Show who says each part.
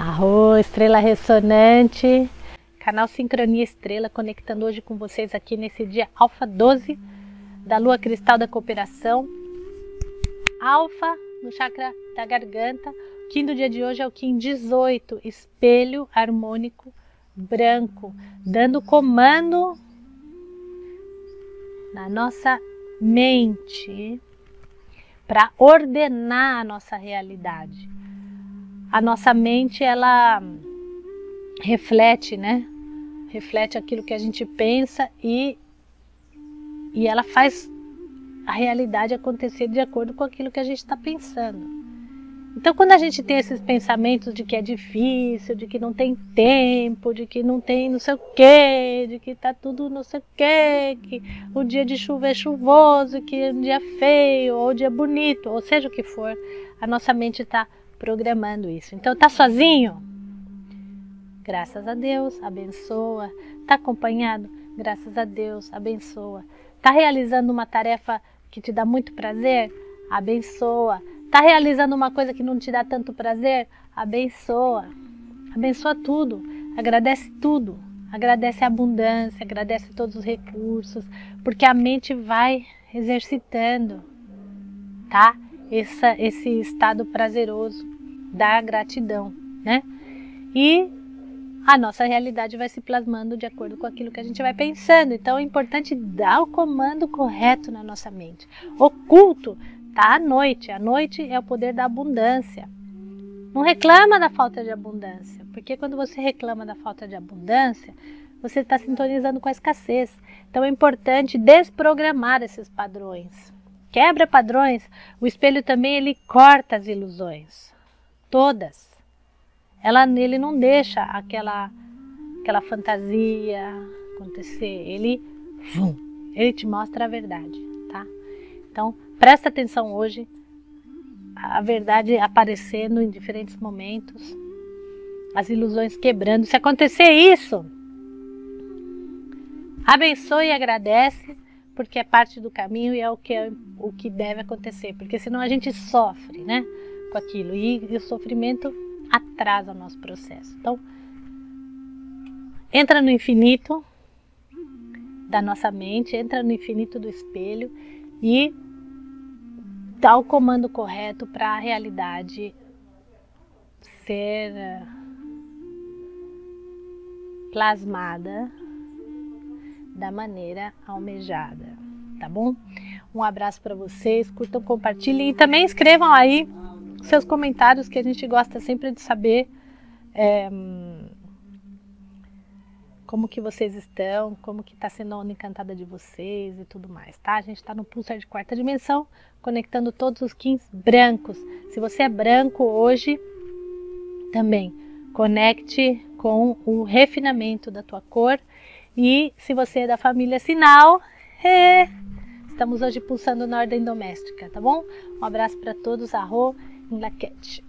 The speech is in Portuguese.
Speaker 1: Arro, estrela ressonante, canal Sincronia Estrela, conectando hoje com vocês aqui nesse dia Alfa 12 da Lua Cristal da Cooperação. Alfa no chakra da garganta. O Kim do dia de hoje é o Kim 18, espelho harmônico branco, dando comando na nossa mente para ordenar a nossa realidade a nossa mente ela reflete, né? Reflete aquilo que a gente pensa e, e ela faz a realidade acontecer de acordo com aquilo que a gente está pensando. Então, quando a gente tem esses pensamentos de que é difícil, de que não tem tempo, de que não tem não sei o quê, de que tá tudo não sei o quê, que o dia de chuva é chuvoso, que o dia é feio, ou o dia bonito, ou seja o que for, a nossa mente está programando isso. Então, tá sozinho? Graças a Deus, abençoa. Tá acompanhado? Graças a Deus, abençoa. Tá realizando uma tarefa que te dá muito prazer? Abençoa. Tá realizando uma coisa que não te dá tanto prazer? Abençoa. Abençoa tudo. Agradece tudo. Agradece a abundância, agradece todos os recursos, porque a mente vai exercitando, tá? Essa, esse estado prazeroso da gratidão, né? E a nossa realidade vai se plasmando de acordo com aquilo que a gente vai pensando. Então é importante dar o comando correto na nossa mente. Oculto tá à noite. A noite é o poder da abundância. Não reclama da falta de abundância, porque quando você reclama da falta de abundância, você está sintonizando com a escassez. Então é importante desprogramar esses padrões quebra padrões, o espelho também ele corta as ilusões, todas. Ela nele não deixa aquela aquela fantasia acontecer, ele ele te mostra a verdade, tá? Então, presta atenção hoje a verdade aparecendo em diferentes momentos, as ilusões quebrando. Se acontecer isso, abençoe e agradece porque é parte do caminho e é o que, é, o que deve acontecer, porque senão a gente sofre, né, com aquilo e, e o sofrimento atrasa o nosso processo. Então, entra no infinito da nossa mente, entra no infinito do espelho e dá o comando correto para a realidade ser eh, plasmada da maneira almejada, tá bom? Um abraço para vocês, curtam, compartilhem e também escrevam aí seus comentários que a gente gosta sempre de saber é, como que vocês estão, como que está sendo a onda encantada de vocês e tudo mais, tá? A gente está no pulsar de quarta dimensão, conectando todos os kins brancos. Se você é branco hoje, também conecte com o refinamento da tua cor e se você é da família Sinal, é, estamos hoje pulsando na ordem doméstica, tá bom? Um abraço para todos, arro laquete.